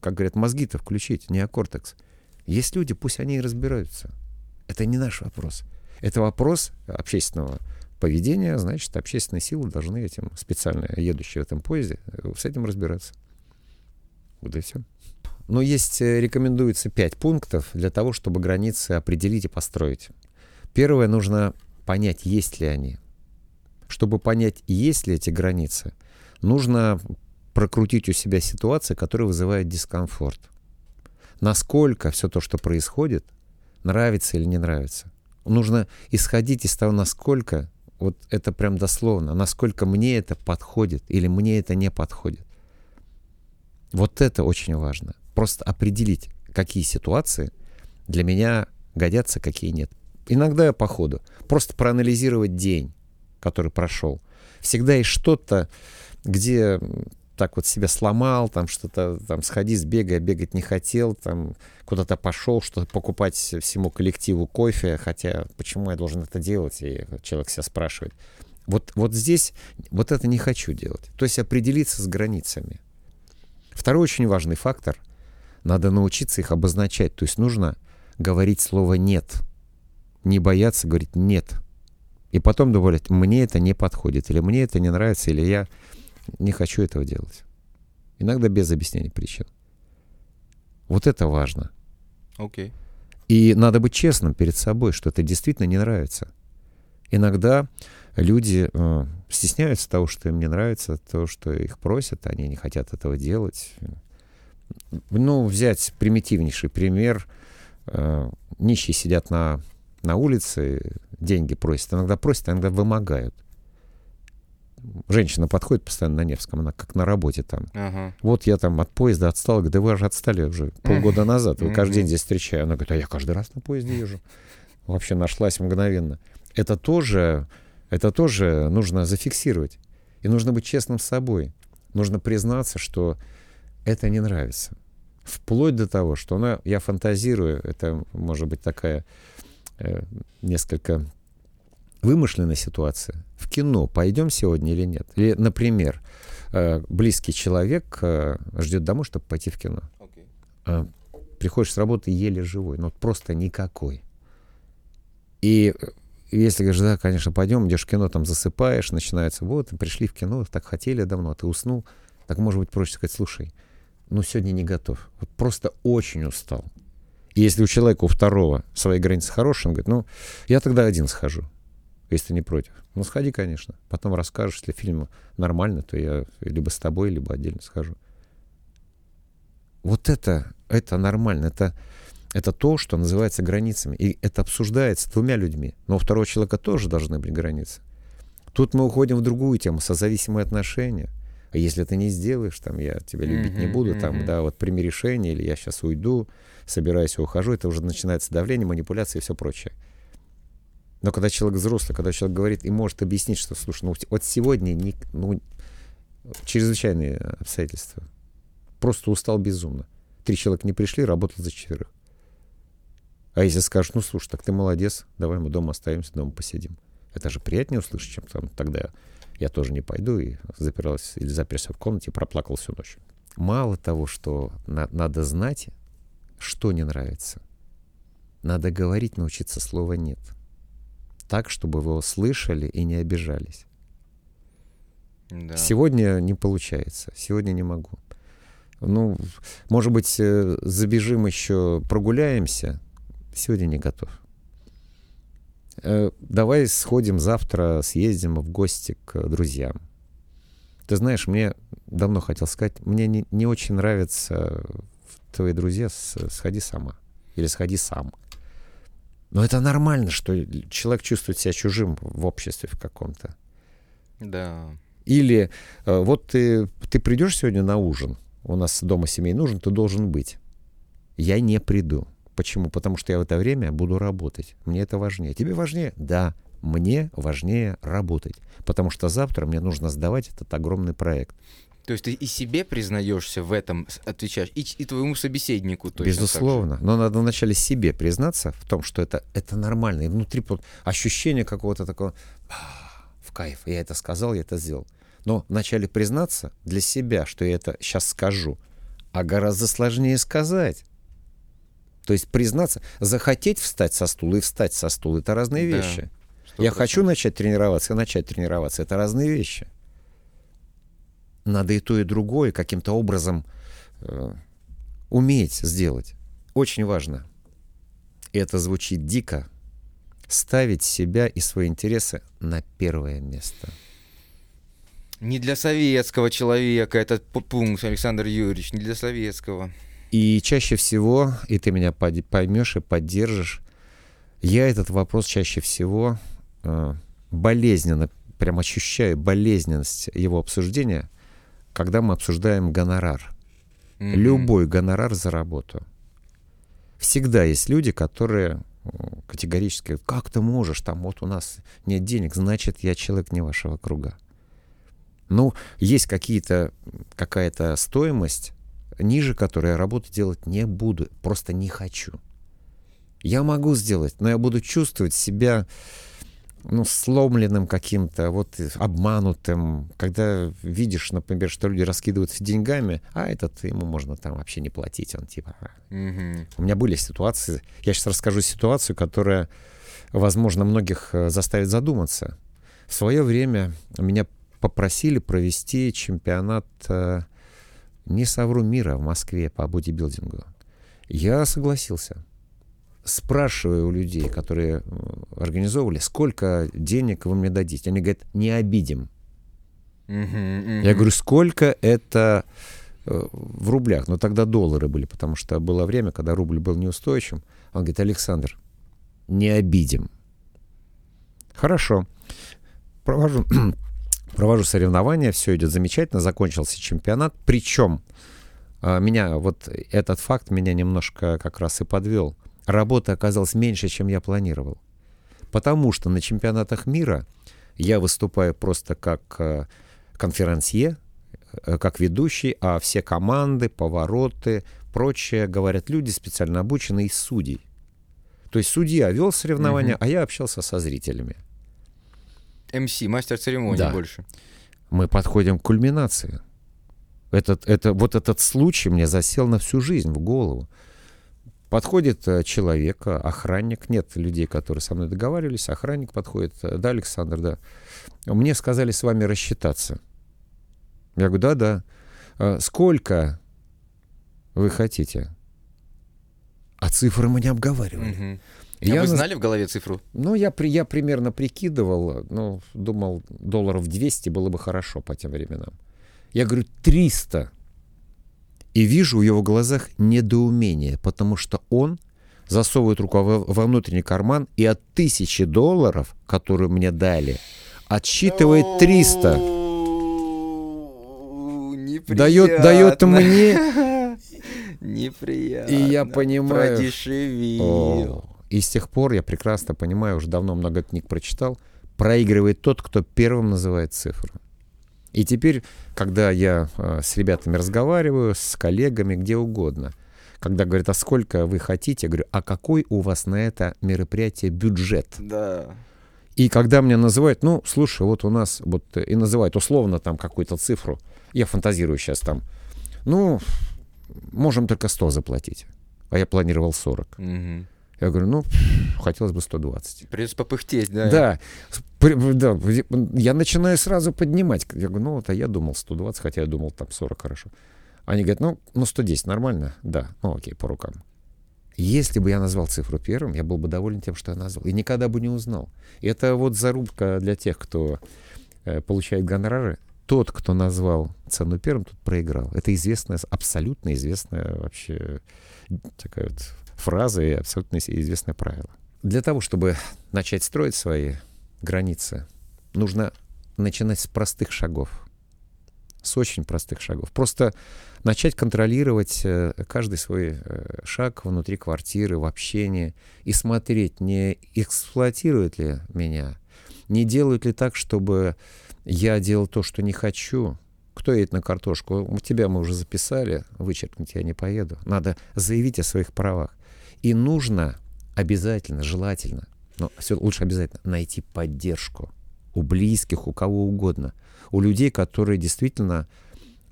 как говорят, мозги-то включить, неокортекс. Есть люди, пусть они и разбираются. Это не наш вопрос. Это вопрос общественного поведения, значит, общественные силы должны этим, специально едущие в этом поезде, э, с этим разбираться. Вот и все. Но есть, э, рекомендуется пять пунктов для того, чтобы границы определить и построить. Первое, нужно понять, есть ли они. Чтобы понять, есть ли эти границы, нужно прокрутить у себя ситуации, которые вызывают дискомфорт. Насколько все то, что происходит, нравится или не нравится. Нужно исходить из того, насколько, вот это прям дословно, насколько мне это подходит или мне это не подходит. Вот это очень важно. Просто определить, какие ситуации для меня годятся, какие нет. Иногда я по ходу. Просто проанализировать день, который прошел. Всегда есть что-то, где так вот себя сломал, там что-то, там сходи, сбегай, бегать не хотел, там куда-то пошел, что-то покупать всему коллективу кофе, хотя почему я должен это делать, и человек себя спрашивает. Вот, вот здесь вот это не хочу делать. То есть определиться с границами. Второй очень важный фактор — надо научиться их обозначать. То есть нужно говорить слово «нет». Не бояться говорить «нет». И потом добавлять «мне это не подходит», или «мне это не нравится», или «я не хочу этого делать». Иногда без объяснения причин. Вот это важно. Окей. И надо быть честным перед собой, что это действительно не нравится. Иногда люди э, стесняются того, что им не нравится, то, что их просят, они не хотят этого делать. Ну, взять примитивнейший пример. Э, нищие сидят на, на улице, деньги просят. Иногда просят, иногда вымогают. Женщина подходит постоянно на Невском, она как на работе там. Ага. Вот я там от поезда отстал, говорю, да вы же отстали уже полгода назад, вы каждый день здесь встречаю. Она говорит, а я каждый раз на поезде езжу. Вообще нашлась мгновенно. Это тоже, это тоже нужно зафиксировать. И нужно быть честным с собой. Нужно признаться, что это не нравится. Вплоть до того, что она, я фантазирую, это может быть такая э, несколько вымышленная ситуация. В кино пойдем сегодня или нет? Или, например, э, близкий человек э, ждет домой, чтобы пойти в кино. Окей. А, приходишь с работы еле живой, ну вот просто никакой. И э, если говоришь, да, конечно, пойдем, идешь в кино, там засыпаешь, начинается, вот, пришли в кино, так хотели давно, а ты уснул, так может быть проще сказать, слушай, ну сегодня не готов, вот просто очень устал. И если у человека, у второго свои границы хорошие, он говорит, ну, я тогда один схожу, если ты не против. Ну, сходи, конечно. Потом расскажешь, если фильм нормально, то я либо с тобой, либо отдельно схожу. Вот это, это нормально, это, это то, что называется границами. И это обсуждается двумя людьми. Но у второго человека тоже должны быть границы. Тут мы уходим в другую тему, созависимые отношения. А если ты не сделаешь, там, я тебя любить не Мгм, буду, там, мгм. да, вот прими решение, или я сейчас уйду, собираюсь и ухожу, это уже начинается давление, манипуляция и все прочее. Но когда человек взрослый, когда человек говорит и может объяснить, что, слушай, ну вот сегодня не, ну, чрезвычайные обстоятельства. Просто устал безумно. Три человека не пришли, работал за четверых. А если скажешь, ну слушай, так ты молодец, давай мы дома оставимся, дома посидим. Это же приятнее услышать, чем там тогда Я тоже не пойду и запирался или заперся в комнате, проплакал всю ночь. Мало того, что на, надо знать, что не нравится. Надо говорить, научиться слова «нет». Так, чтобы вы его слышали и не обижались. Да. Сегодня не получается. Сегодня не могу. Ну, может быть, э, забежим еще, прогуляемся. Сегодня не готов. Э, Давай сходим завтра, съездим в гости к друзьям. Ты знаешь, мне давно хотел сказать, мне не, не очень нравятся твои друзья, сходи сама. Или сходи сам. Но это нормально, что человек чувствует себя чужим в обществе в каком-то. Да. Или э, вот ты, ты придешь сегодня на ужин, у нас дома семейный ужин, ты должен быть. Я не приду. Почему? Потому что я в это время буду работать. Мне это важнее. Тебе важнее? Да, мне важнее работать. Потому что завтра мне нужно сдавать этот огромный проект. То есть ты и себе признаешься в этом, отвечаешь, и, и твоему собеседнику точно. Безусловно. Но надо вначале себе признаться в том, что это, это нормально. И внутри ощущение какого-то такого «А, в кайф. Я это сказал, я это сделал. Но вначале признаться для себя, что я это сейчас скажу, а гораздо сложнее сказать. То есть признаться, захотеть встать со стула и встать со стула — это разные Да, вещи. Сто Я хочу начать тренироваться и начать тренироваться. Это разные вещи. Надо и то, и другое каким-то образом э, уметь сделать. Очень важно. И это звучит дико. Ставить себя и свои интересы на первое место. Не для советского человека этот пункт, Александр Юрьевич, не для советского. И чаще всего, и ты меня поймешь и поддержишь, я этот вопрос чаще всего э, болезненно, прям ощущаю болезненность его обсуждения, когда мы обсуждаем гонорар. Мгм. Любой гонорар за работу. Всегда есть люди, которые м, категорически говорят, как ты можешь, там вот у нас нет денег, значит, я человек не вашего круга. Ну, есть какие-то, какая-то стоимость, ниже которой я работу делать не буду, просто не хочу. Я могу сделать, но я буду чувствовать себя ну, сломленным каким-то, вот э, обманутым, когда видишь, например, что люди раскидываются деньгами, а этот ему можно там вообще не платить, он типа... Мгм. У меня были ситуации, я сейчас расскажу ситуацию, которая, возможно, многих э, заставит задуматься. В свое время меня попросили провести чемпионат, э, не совру, мира в Москве по бодибилдингу. Я согласился. Спрашиваю у людей, которые э, организовывали, сколько денег вы мне дадите. Они говорят, не обидим. Я говорю, сколько это э, в рублях? Но тогда доллары были, потому что было время, когда рубль был неустойчивым. Он говорит, Александр, не обидим. Хорошо. Провожу, провожу соревнования, все идет замечательно, закончился чемпионат. Причем а, меня, вот этот факт меня немножко как раз и подвел. Работа оказалась меньше, чем я планировал. Потому что на чемпионатах мира я выступаю просто как э, конферансье, э, как ведущий, а все команды, повороты, прочее говорят люди, специально обученные из судей. То есть судья вел соревнования, Мгм. а я общался со зрителями. МС, мастер церемонии Да. больше. Мы подходим к кульминации. Этот, это, вот этот случай мне засел на всю жизнь в голову. Подходит э, человек, э, охранник, нет людей, которые со мной договаривались, охранник подходит, э, да, Александр, да. Мне сказали с вами рассчитаться. Я говорю, да-да. «Э, Сколько вы хотите? А цифры мы не обговаривали. И а я вы знали в голове цифру? ну, я, при, я примерно прикидывал, ну, думал, долларов 200 было бы хорошо по тем временам. Я говорю, 300. И вижу в его глазах недоумение, потому что он засовывает руку во, внутренний карман и от тысячи долларов, которые мне дали, отсчитывает 300. Дает, дает мне, Неприятно. и я понимаю... Продешевил. О, И с тех пор я прекрасно понимаю, уже давно много книг прочитал, проигрывает тот, кто первым называет цифру. И теперь, когда я э, с ребятами разговариваю, с коллегами, где угодно, когда говорят, а сколько вы хотите, я говорю, а какой у вас на это мероприятие бюджет? Да. И когда меня называют, ну, слушай, вот у нас, вот, и называют условно там какую-то цифру, я фантазирую сейчас там, ну, можем только 100 заплатить, а я планировал 40. Мгм. Я говорю, ну, хотелось бы 120. Придется попыхтеть, да? Да, при- да, я начинаю сразу поднимать. Я говорю, ну вот, а я думал 120, хотя я думал там 40 хорошо. Они говорят, ну, ну 110 нормально? Да, ну окей, по рукам. Если бы я назвал цифру первым, я был бы доволен тем, что я назвал. И никогда бы не узнал. Это вот зарубка для тех, кто э, получает гонорары. Тот, кто назвал цену первым, тот проиграл. Это известная, абсолютно известная вообще такая вот фраза и абсолютно известное правило. Для того, чтобы начать строить свои границы, нужно начинать с простых шагов. С очень простых шагов. Просто начать контролировать э, каждый свой э, шаг внутри квартиры, в общении и смотреть, не эксплуатируют ли меня, не делают ли так, чтобы я делал то, что не хочу. Кто едет на картошку? Тебя мы уже записали, вычеркнуть я не поеду. Надо заявить о своих правах. И нужно обязательно, желательно, но все лучше обязательно найти поддержку у близких, у кого угодно, у людей, которые действительно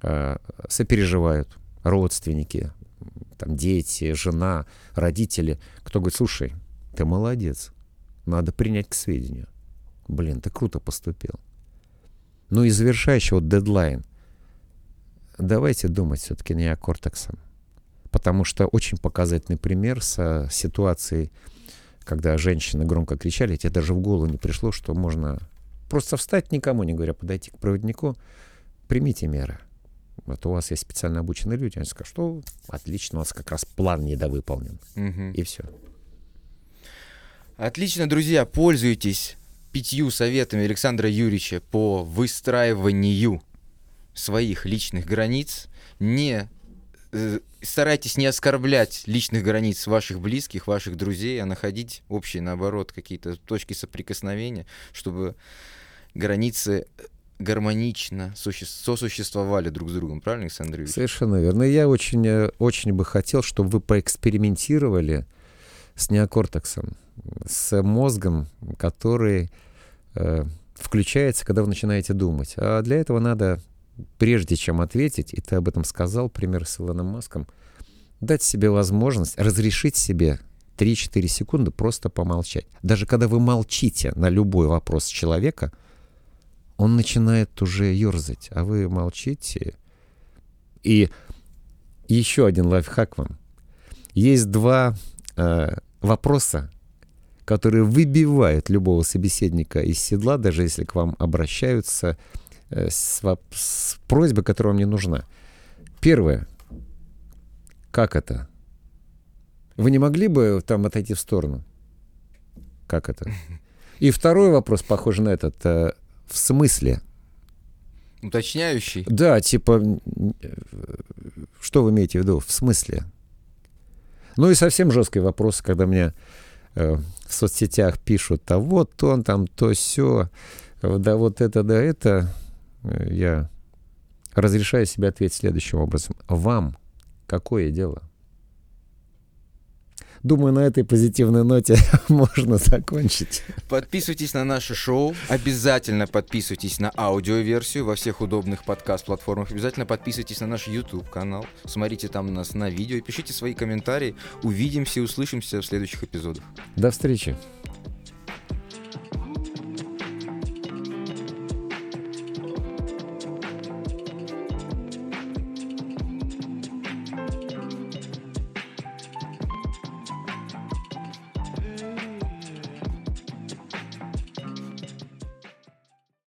э, сопереживают, родственники, там дети, жена, родители, кто говорит, слушай, ты молодец, надо принять к сведению. Блин, ты круто поступил. Ну и завершающий вот дедлайн. Давайте думать все-таки не о кортексом. Потому что очень показательный пример с ситуацией, когда женщины громко кричали, тебе даже в голову не пришло, что можно просто встать никому не говоря, подойти к проводнику, примите меры. Вот у вас есть специально обученные люди, они скажут, что отлично, у вас как раз план недовыполнен. Мгм. И все. Отлично, друзья, пользуйтесь пятью советами Александра Юрьевича по выстраиванию своих личных границ. Не старайтесь не оскорблять личных границ ваших близких, ваших друзей, а находить общие, наоборот, какие-то точки соприкосновения, чтобы границы гармонично суще- сосуществовали друг с другом. Правильно, Александр Юрьевич? Совершенно верно. Я очень, э, очень бы хотел, чтобы вы поэкспериментировали с неокортексом, с мозгом, который э, включается, когда вы начинаете думать. А для этого надо, прежде чем ответить, и ты об этом сказал, пример с Илоном Маском, дать себе возможность разрешить себе 3-4 секунды просто помолчать. Даже когда вы молчите на любой вопрос человека, он начинает уже ерзать, а вы молчите. И еще один лайфхак вам. Есть два э, вопроса, которые выбивают любого собеседника из седла, даже если к вам обращаются с, воп- с просьбой, которая вам не нужна. Первое. Как это? Вы не могли бы там отойти в сторону? Как это? И второй вопрос, похожий на этот. э, в смысле? Уточняющий. Да, типа, э, что вы имеете в виду? В смысле? Ну и совсем жесткий вопрос, когда мне э, в соцсетях пишут, а вот он там, то все, да вот это, да это. Э, Я разрешаю себе ответить следующим образом. Вам какое дело? Думаю, на этой позитивной ноте можно закончить. Подписывайтесь на наше шоу. Обязательно подписывайтесь на аудиоверсию во всех удобных подкаст-платформах. Обязательно подписывайтесь на наш YouTube-канал. Смотрите там нас на видео и пишите свои комментарии. Увидимся и услышимся в следующих эпизодах. До встречи.